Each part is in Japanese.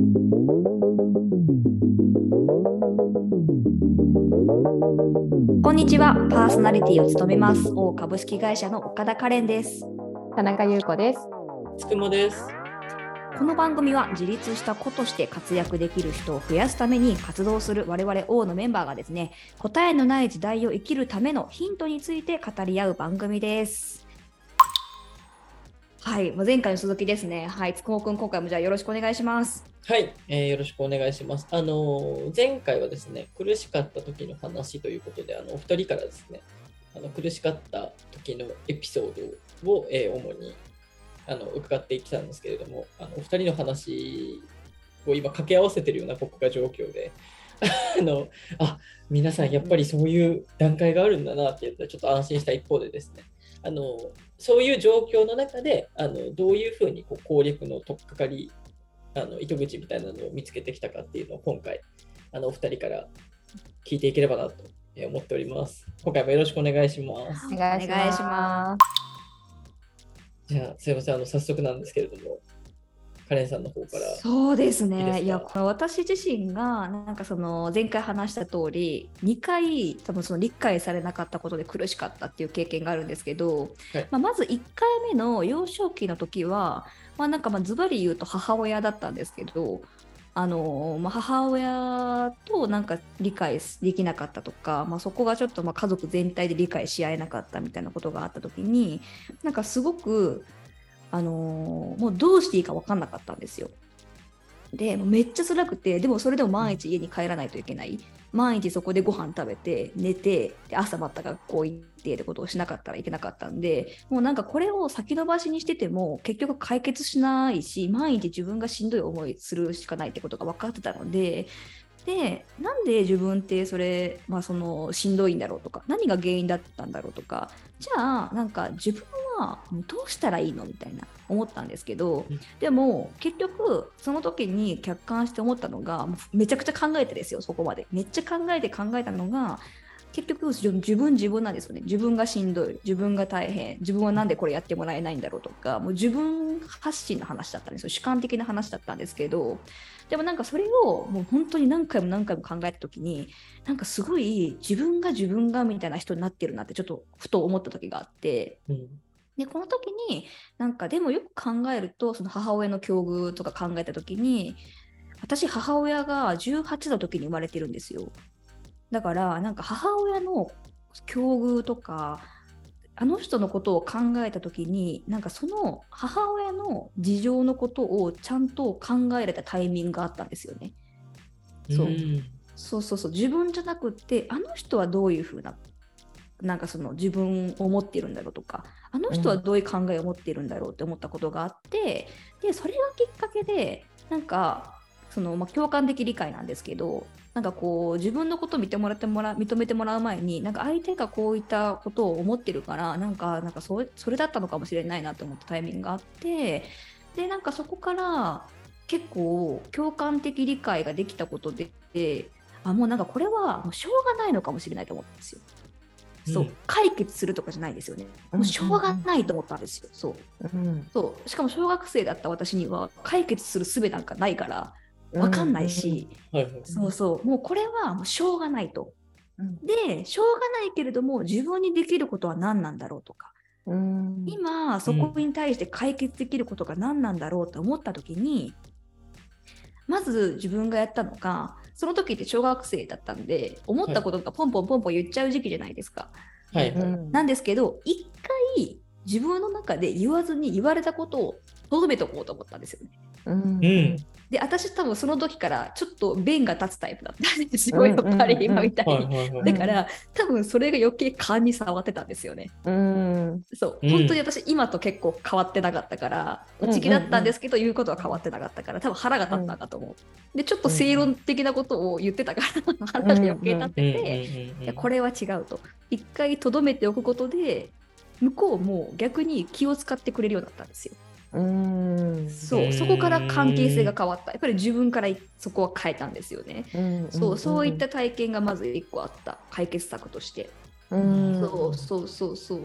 こんにちは、パーソナリティを務めます、大株式会社の岡田カレンです。田中優子です。つくもです。この番組は自立した子として活躍できる人を増やすために活動する我々王のメンバーがですね、答えのない時代を生きるためのヒントについて語り合う番組です。はい、前回の続きですね。はい、つくもくん、今回もじゃあよろしくお願いします。はい、えー、よろしくお願いします。あの前回はですね、苦しかった時の話ということで、あのお二人からですね、あの苦しかった時のエピソードを、えー、主にあの伺ってきたんですけれども、あのお二人の話を今掛け合わせてるような僕が状況で、あのあ皆さんやっぱりそういう段階があるんだなって言ったらちょっと安心した一方でですね、あのそういう状況の中であのどういうふうにこう攻略の取っかかりあの糸口みたいなのを見つけてきたかっていうのを今回あのお二人から聞いていければなと思っております。今回もよろしくお願いします。お願いします。じゃあすいませんあの早速なんですけれども。カレンさんの方から。そうですね。いやこれ私自身がなんかその前回話した通り2回多分その理解されなかったことで苦しかったっていう経験があるんですけど、はい、まあ、まず1回目の幼少期の時はまあ、なんかまあズバリ言うと母親だったんですけど、あのまあ、母親となんか理解できなかったとか、まあ、そこがちょっとまあ家族全体で理解し合えなかったみたいなことがあった時になんかすごく、あのもうどうしていいか分かんなかったんですよ。でめっちゃ辛くてでもそれでも毎日家に帰らないといけない毎日そこでご飯食べて寝てで朝また学校行ってってことをしなかったらいけなかったんでもうなんかこれを先延ばしにしてても結局解決しないし毎日自分がしんどい思いするしかないってことが分かってたのででなんで自分ってそれ、まあ、そのしんどいんだろうとか何が原因だったんだろうとかじゃあなんか自分はどうしたらいいの？みたいな思ったんですけど、でも結局その時に客観して思ったのがめちゃくちゃ考えてですよそこまで。めっちゃ考えて考えたのが結局自分自分なんですよね。自分がしんどい自分が大変自分は何でこれやってもらえないんだろうとかもう自分発信の話だったんですよ。主観的な話だったんですけどでもなんかそれをもう本当に何回も何回も考えた時になんかすごい自分が自分がみたいな人になってるなってちょっとふと思った時があって、うん、でこの時になんかでもよく考えるとその母親の境遇とか考えた時に私母親が18の時に生まれてるんですよ。だからなんか母親の境遇とかあの人のことを考えた時になんかその母親の事情のことをちゃんと考えれたタイミングがあったんですよね。そう,、そうそうそう。自分じゃなくってあの人はどういうふうななんかその自分を持っているんだろうとかあの人はどういう考えを持っているんだろうって思ったことがあって、うん、でそれがきっかけでなんかその、まあ、共感的理解なんですけどなんかこう自分のことを認めてもら認めてもらう前になんか相手がこういったことを思ってるからなんかなんかそそれだったのかもしれないなって思ったタイミングがあってでなんかそこから結構共感的理解ができたことであもうなんかこれはもうしょうがないのかもしれないと思ったんですよ。そう、うん、解決するとかじゃないですよね。もうしょうがないと思ったんですよ。そう。うん、そう。しかも小学生だった私には解決する術なんかないから、分かんないし、そうそう。もうこれはもうしょうがないと。うん、でしょうがないけれども自分にできることは何なんだろうとか、うん、今そこに対して解決できることが何なんだろうと思った時にまず自分がやったのがその時って小学生だったんで思ったことがポンポンポンポン言っちゃう時期じゃないですか。はいはい、なんですけど一回自分の中で言わずに言われたことをとどめとこうと思ったんですよね。うん、で私多分その時からちょっと弁が立つタイプだった。んですよやっぱり今みたい。にだから多分それが余計勘に触ってたんですよね、うん、そう。本当に私今と結構変わってなかったから内気だったんですけど言うことは変わってなかったから多分腹が立ったんだと思う。でちょっと正論的なことを言ってたから腹が余計立っててこれは違うと。一回とどめておくことで向こうも逆に気を使ってくれるようになったんですようん。そうそこから関係性が変わった。やっぱり自分からそこは変えたんですよね、そうそういった体験がまず1個あった。解決策として。うん。そうそうそうそう。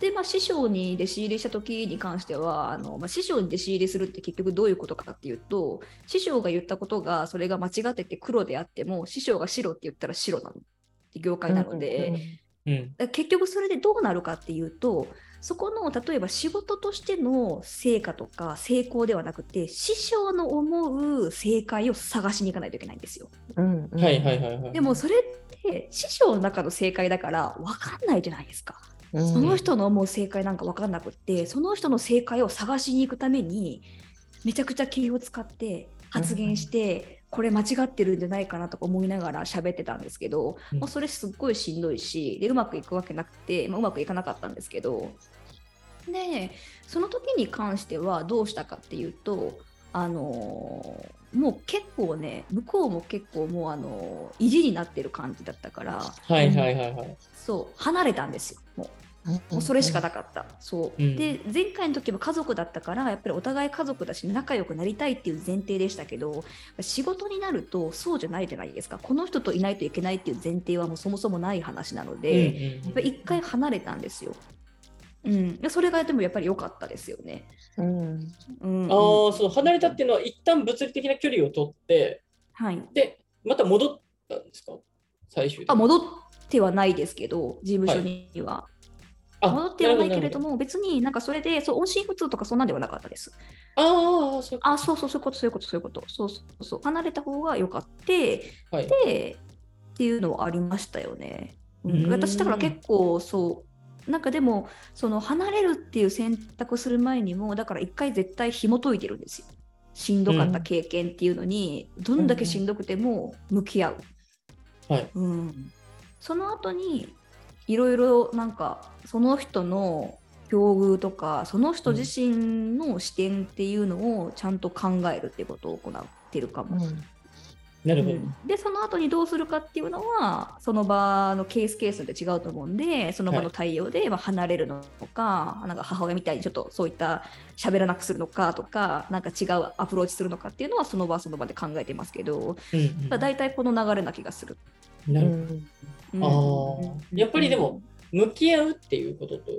で、まあ、師匠に弟子入りした時に関してはあの、まあ、師匠に弟子入りするって結局どういうことかっていうと師匠が言ったことがそれが間違ってて黒であっても師匠が白って言ったら白なのって業界なので、うんうんうん、結局それでどうなるかっていうとそこの例えば仕事としての成果とか成功ではなくて師匠の思う正解を探しに行かないといけないんですよ。でもそれって師匠の中の正解だから分かんないじゃないですか。その人の思う正解なんか分かんなくってその人の正解を探しに行くためにめちゃくちゃ気を使って発言して、これ間違ってるんじゃないかなとか思いながら喋ってたんですけど、まあ、それすっごいしんどいしでうまくいくわけなくて、まあ、うまくいかなかったんですけどでその時に関してはどうしたかっていうとあのー、もう結構ね向こうも結構もうあのー、意地になってる感じだったからはいはいはいはいそう離れたんですよもう。もうそれしかなかった。そう、うん、で前回の時は家族だったからやっぱりお互い家族だし仲良くなりたいっていう前提でしたけど仕事になるとそうじゃないじゃないですかこの人といないといけないっていう前提はもうそもそもない話なので、やっぱ一回離れたんですよ。うん、それがでもやっぱり良かったですよね。うん、うん、ああそう離れたっていうのは一旦物理的な距離を取って、はい、でまた戻ったんですか？最終あ戻ってはないですけど事務所には。はい戻ってはないけれども、別になんかそれでそう音信不通とかそんなんではなかったです。ああ、そうそう、そういうこと、そういうこと、そういうこと。そうそうそう。離れた方が良かった、はい、で、っていうのはありましたよね。うん、私、だから結構そう、なんかでも、その離れるっていう選択する前にも、だから一回絶対紐解いてるんですよ。しんどかった経験っていうのに、うん、どんだけしんどくても向き合う。はい、うん、その後にいろいろなんかその人の境遇とかその人自身の視点っていうのをちゃんと考えるっていうことを行ってるかも。うんなるほど、うん、でその後にどうするかっていうのはその場のケースケースで違うと思うんでその場の対応でま離れるのか、はい、なんか母親みたいにちょっとそういった喋らなくするのかとかなんか違うアプローチするのかっていうのはその場その場で考えてますけど、うんうん、大体この流れな気がする。なるほど。ああ、やっぱりでも、向き合うっていうことと、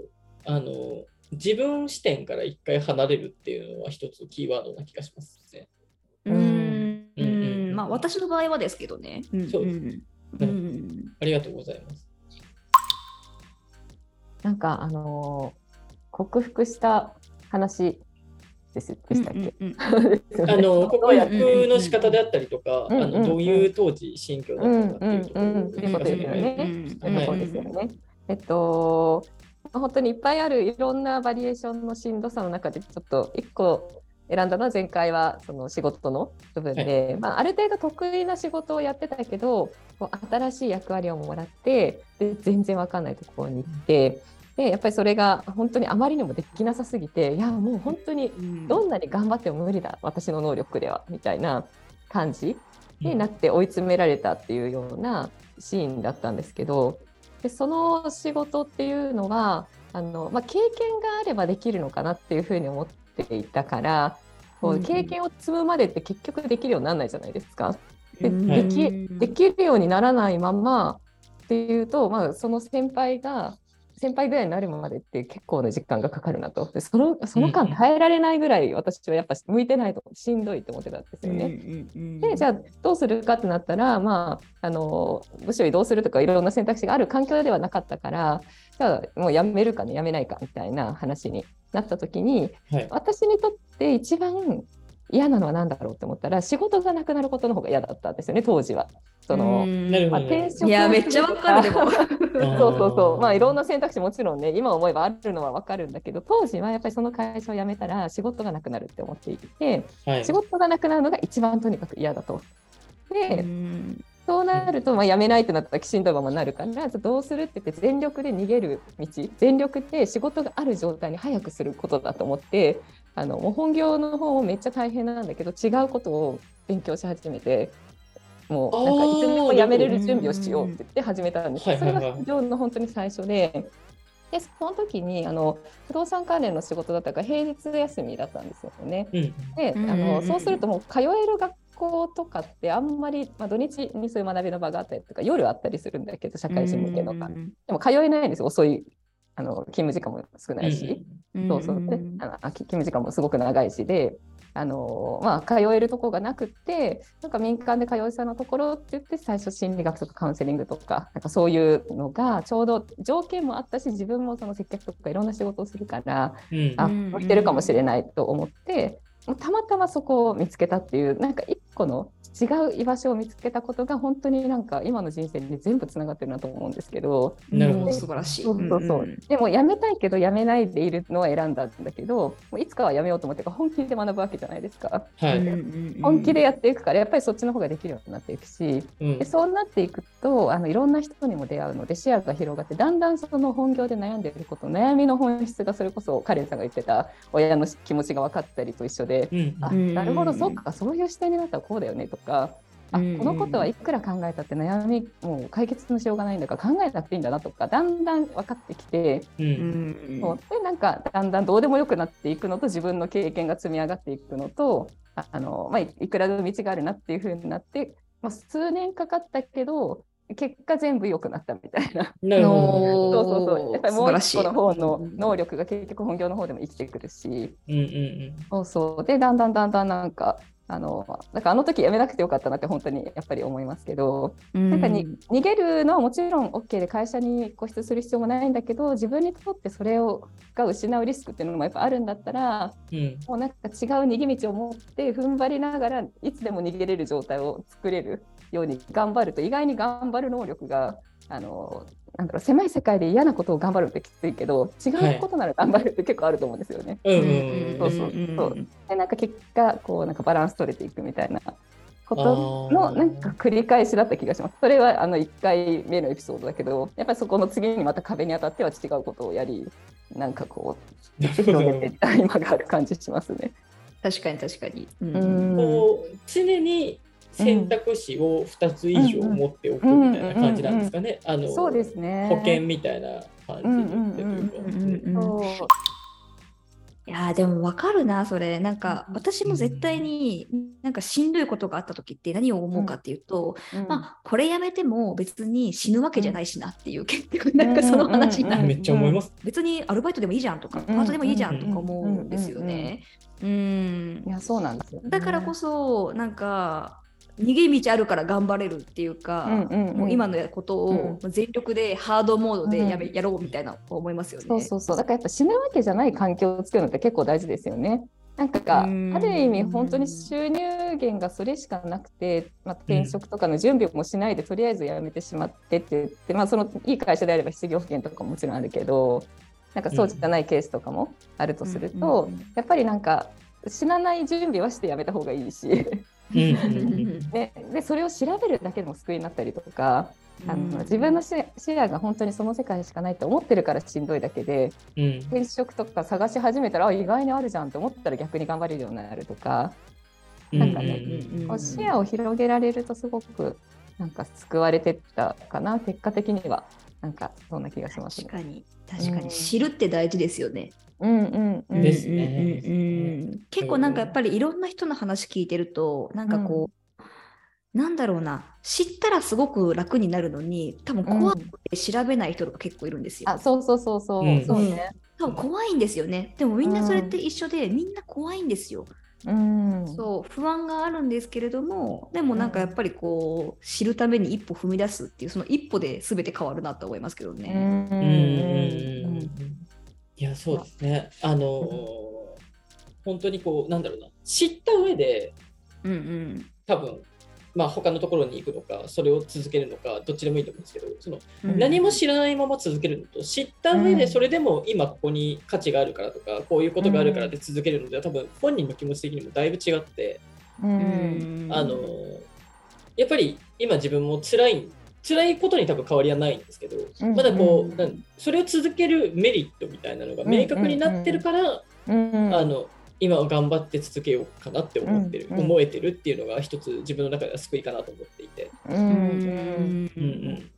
あの、自分視点から一回離れるっていうのは一つキーワードな気がしますね。うん。うん。まあ、私の場合はですけどね。そう。です。うん。ありがとうございます。なんか、あの克服した話です。でしたっけ、あの克服の仕方であったりとか、あのどういう当時心境だったかっていうところですよね。えっと本当にいっぱいあるいろんなバリエーションのしんどさの中でちょっと1個選んだのは前回はその仕事の部分で、はい、まあ、ある程度得意な仕事をやってたけど新しい役割をもらってで全然わかんないところに行って。でやっぱりそれが本当にあまりにもできなさすぎていやもう本当にどんなに頑張っても無理だ、私の能力ではみたいな感じになって追い詰められたっていうようなシーンだったんですけどでその仕事っていうのはあの、まあ、経験があればできるのかなっていうふうに思っていたからこう経験を積むまでって結局できるようにならないじゃないですか。でできできるようにならないままっていうと、まあ、その先輩が先輩ぐらいになるまでって結構な時間がかかるなと。でそのその間耐えられないぐらい私はやっぱ向いてないとしんどいと思ってたんですよね。でじゃあどうするかってなったらまああのむしろ移動するとかいろんな選択肢がある環境ではなかったからじゃあもうやめるかねやめないかみたいな話になった時に、はい、私にとって一番嫌なのは何だろうって思ったら仕事がなくなることの方が嫌だったんですよね当時は。そのまあ、転職いやめっちゃわかるでも。そうそうそう。まあいろんな選択肢もちろんね今思えばあるのはわかるんだけど当時はやっぱりその会社を辞めたら仕事がなくなるって思っていて、はい、仕事がなくなるのが一番とにかく嫌だと。でそうなると、まあ、辞めないってなったらきちんとままなるからどうするって言って全力で逃げる道全力で仕事がある状態に早くすることだと思ってあのもう本業の方もめっちゃ大変なんだけど違うことを勉強し始めてもうなんかいつでも辞めれる準備をしようって言って始めたんです、それが本業の本当に最初で。でその時にあの不動産関連の仕事だったから平日休みだったんですよね。うん、であのそうするともう通える学校とかってあんまり、まあ、土日にそういう学びの場があったりとか夜あったりするんだけど社会人向けのか、でも通えないんです遅いあの勤務時間も少ないし、うん。そうそう。であのあ勤務時間もすごく長いしで。あのまあ、通えるとこがなくってなんか民間で通いそうなところって言って最初心理学とかカウンセリングとかなんかそういうのがちょうど条件もあったし自分もその接客とかいろんな仕事をするから、うん。あうん向いてるかもしれないと思ってもうたまたまそこを見つけたっていうなんか一個の違う居場所を見つけたことが本当になんか今の人生に全部つながってるなと思うんですけど。なるほど。素晴らしい。そうそうそう、んでも辞めたいけど辞めないでいるのは選んだんだけどもういつかは辞めようと思って本気で学ぶわけじゃないですか。はい。うんうん本気でやっていくからやっぱりそっちの方ができるようになっていくしでそうなっていくとあのいろんな人にも出会うので視野が広がってだんだんその本業で悩んでいること悩みの本質がそれこそカレンさんが言ってた親の気持ちが分かったりと一緒でうんあうん。なるほどそっかそういう視点になったらこうだよねとかあうんこのことはいくら考えたって悩みもう解決のしようがないんだから考えなくていいんだなとかだんだん分かってきて、ううんうでなんかだんだんどうでもよくなっていくのと自分の経験が積み上がっていくのとああの、まあ、いいくらでも道があるなっていう風になって、まあ、数年かかったけど結果全部良くなったみたいな。なるほど。そうそうそう。やっぱりもう一個の方のうん能力が結局本業の方でも生きてくるし、うんうん。そうそう。でだんだんだんだんなんかあのなんかあの時やめなくてよかったなって本当にやっぱり思いますけど、なんかに逃げるのはもちろん OK で会社に固執する必要もないんだけど自分にとってそれをが失うリスクっていうのもやっぱあるんだったらうんうん。もうなんか違う逃げ道を持って踏ん張りながらいつでも逃げれる状態を作れるように頑張ると意外に頑張る能力があのなんだろう狭い世界で嫌なことを頑張るってきついけど違うことなら頑張るって結構あると思うんですよね。うんうんそうそうそうでなんか結果こうなんかバランス取れていくみたいなことのなんか繰り返しだった気がします。それはあの1回目のエピソードだけどやっぱりそこの次にまた壁に当たっては違うことをやりなんかこう広どげていった今がある感じしますね。確かに確かに。ううんこう常に選択肢を2つ以上持っておくみたいな感じなんですかね。あのそうですね。保険みたいな感じで言ってというか。いやーでも分かるなそれ。なんかうん私も絶対になんかしんどいことがあった時って何を思うかっていうと、うんまあこれやめても別に死ぬわけじゃないしなっていう結局なんかその話になる、めっちゃ思います。別にアルバイトでもいいじゃんとかパートでもいいじゃんとか思うんですよね。うん。いやそうなんですよ、だからこそなんか逃げ道あるから頑張れるっていうか、うんうんうん。もう今のことを全力でハードモードでやめ、やろうみたいな思いますよね。そうそうそう。だからやっぱ死ぬわけじゃない環境を作るのって結構大事ですよね。なんかうん。ある意味本当に収入源がそれしかなくて、まあ、転職とかの準備もしないでとりあえず辞めてしまってって言って、まあ、そのいい会社であれば失業保険とかももちろんあるけどなんかそうじゃないケースとかもあるとすると、うんうんうんやっぱりなんか死なない準備はしてやめた方がいいし、うんうんうん ででそれを調べるだけでも救いになったりとか。あのうん。自分の視視野が本当にその世界しかないって思ってるからしんどいだけでうん。転職とか探し始めたらあ意外にあるじゃんって思ったら逆に頑張れるようになるとか、なんかねうんうんこう視野を広げられるとすごくなんか救われてったかな結果的には。なんかそんな気がしますね。確かに確かうん。に知るって大事ですよね。うんうんうん。ですね。うんうんうん結構なんかやっぱりいろんな人の話聞いてるとなんかこう、なんだろうな。知ったらすごく楽になるのに多分怖くて調べない人とか結構いるんですよ。あそうそうそうそう、うん。そうね。多分怖いんですよね。でもみんなそれって一緒で、みんな怖いんですよ。うん。そう不安があるんですけれどもでもなんかやっぱりこう知るために一歩踏み出すっていうその一歩で全て変わるなと思いますけどね。うんうんうん。うんいやそうですね。あのー本当にこうなんだろうな。知った上でうんうん。多分まあ他のところに行くのかそれを続けるのかどっちでもいいと思うんですけどそのうん。何も知らないまま続けるのと知った上うん。でそれでも今ここに価値があるからとかこういうことがあるからで続けるのでは多分本人の気持ち的にもだいぶ違って。ううん。んあのやっぱり今自分も辛い辛いことに多分変わりはないんですけどうんまだこうそれを続けるメリットみたいなのが明確になってるからうんあの今は頑張って続けようかなって思ってる、うんうん思えてるっていうのが一つ自分の中では救いかなと思っていて、うんうんうん。うん、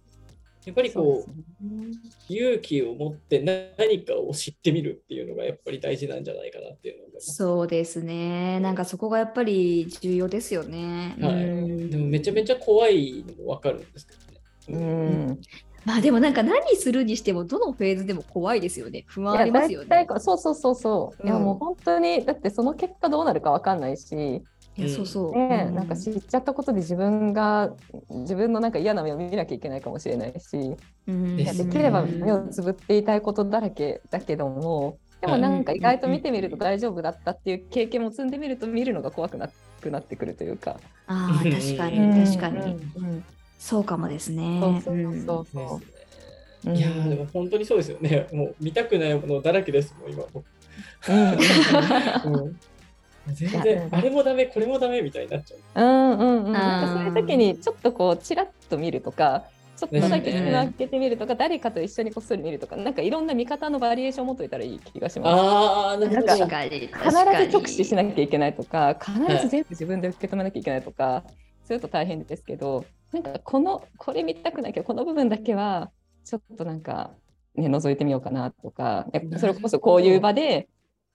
やっぱりこう勇気を持って何かを知ってみるっていうのがやっぱり大事なんじゃないかなっていうのを思います。そうですね。なんかそこがやっぱり重要ですよね。はい。うん。でもめちゃめちゃ怖いのもわかるんですけど。ね。うん。まあでもなんか何するにしてもどのフェーズでも怖いですよね。不安ありますよね。そうそうそうそう。いやもう本当にだってその結果どうなるかわかんないし。いやそうそう、ね、うん、なん。か知っちゃったことで自分が自分のなんか嫌な目を見なきゃいけないかもしれないし、うん、できれば目をつぶっていたいことだらけだけどもでもなんか意外と見てみると大丈夫だったっていう経験も積んでみると見るのが怖くなくなってくるというか。あ確かに確かに、うん、そうかもですね。そうそうそういやでも本当にそうですよね。もう見たくないものだらけですもん今。うん全然あれもダメこれもダメみたいになっちゃう。うんうんうん。なんかそういう時にちょっとこうちらっと見るとか。ちょっとだけ開けてみるとか、ね、誰かと一緒にこっそり見るとか、なんかいろんな見方のバリエーションを持っといたらいい気がします。ああ、なんか必ず直視しなきゃいけないとか、必ず全部自分で受け止めなきゃいけないとか、はい、そういうと大変ですけど、なんかこのこれ見たくないけどこの部分だけはちょっとなんかね覗いてみようかなとか、それこそこういう場で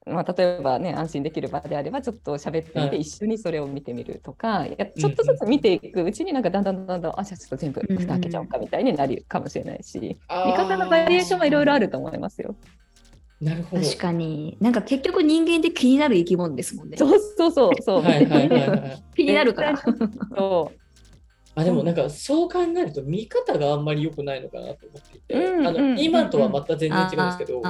まあ、例えばね安心できる場であればちょっと喋ってみて一緒にそれを見てみるとか、やちょっとずつ見ていくうちになんかだんだんだんだんあじゃあちょっと全部蓋開けちゃおうかみたいになるかもしれないし、見方のバリエーションはいろいろあると思いますよ。なるほど確かになんか結局人間って気になる生き物ですもんね。そうそうそうそう。気になるから。そうあでもなんかそう考えると見方があんまり良くないのかなと思っていて、うん、あの今とはまた全然違うんですけど、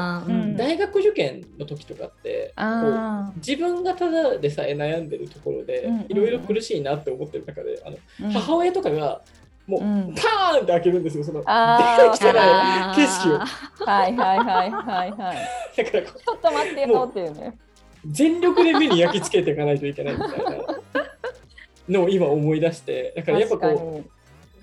大学受験の時とかってこう自分がただでさえ悩んでるところでいろいろ苦しいなって思ってる中であの、母親とかがもう、パーンって開けるんですよ、その出てきてない景色を。はいはいはいはいはい。だからちょっと待ってよっていうね。全力で目に焼き付けていかないといけないみたいな。のを今思い出してだからやっぱこう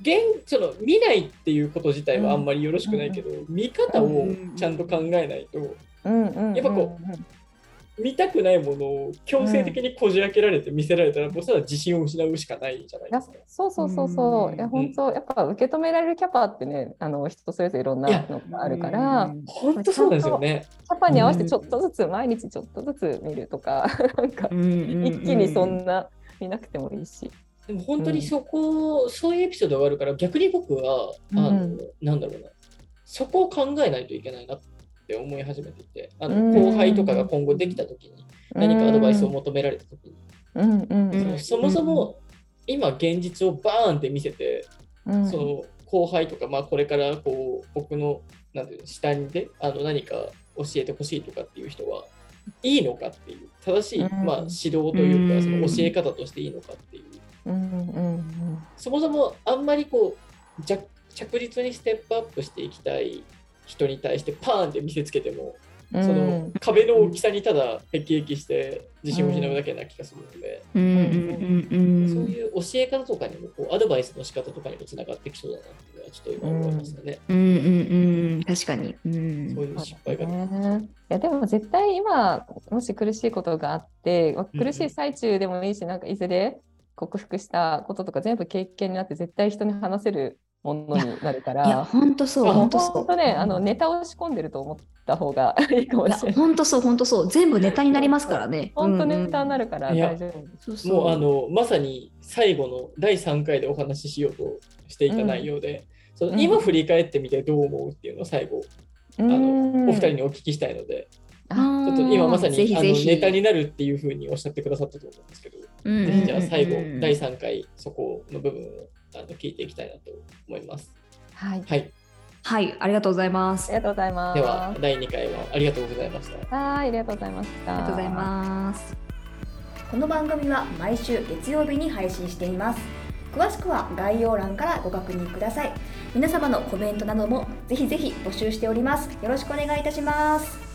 現その見ないっていうこと自体はあんまりよろしくないけど、うん、見方をちゃんと考えないと、やっぱこう、見たくないものを強制的にこじ開けられて見せられたら、もうそれは自信を失うしかないじゃないですか。そうそうそうそう。いや本当、やっぱ受け止められるキャパってね、あの人それぞれいろんなのがあるから、本当そうですよね。キャパに合わせてちょっとずつ、毎日ちょっとずつ見るとか、なんか一気にそんな見なくてもいいし。でも本当にそこ、うん、そういうエピソードがあるから逆に僕はあの、うん、なんだろうな。そこを考えないといけないなって思い始めていてあの後輩とかが今後できた時に何かアドバイスを求められた時に、うんそもそも今現実をバーンって見せて、その後輩とか、まあ、これからこう僕のなん。ていうの下にであの何か教えてほしいとかっていう人はいいのかっていう正しい、まあ、指導というかその教え方としていいのかっていう。そもそもあんまりこう着実にステップアップしていきたい人に対してパーンって見せつけても、うん、その壁の大きさにただへきへきして自信を失うだけな気がするので、そういう教え方とかにもこうアドバイスの仕方とかにもつながってきそうだなっていうのはちょっと今思いますよね。うん。うん。うん、確かに、うん、そういう失敗が、ね、いやでも絶対今もし苦しいことがあって苦しい最中でもいいし、なんかいずれ克服したこととか全部経験になって絶対人に話せるものになるから。いや、本当そう、本当そう。ね、あのネタを仕込んでると思った方がいいかもしれない。本当そう、本当そう。全部ネタになりますからね。本当ネタになるから大丈夫。もうあのまさに最後の第3回でお話ししようとしていた内容で、今振り返ってみてどう思うっていうのを最後、あのお二人にお聞きしたいので。ちょっと今まさにぜひぜひあのネタになるっていうふうにおっしゃってくださったと思うんですけど、ぜひじゃあ最後、第3回そこの部分をあの聞いていきたいなと思います。はい、はいはい、ありがとうございます。ありがとうございます。では、第2回はありがとうございました。はい、ありがとうございました。ありがとうございます。この番組は毎週月曜日に配信しています。詳しくは概要欄からご確認ください。皆様のコメントなどもぜひぜひ募集しております。よろしくお願いいたします。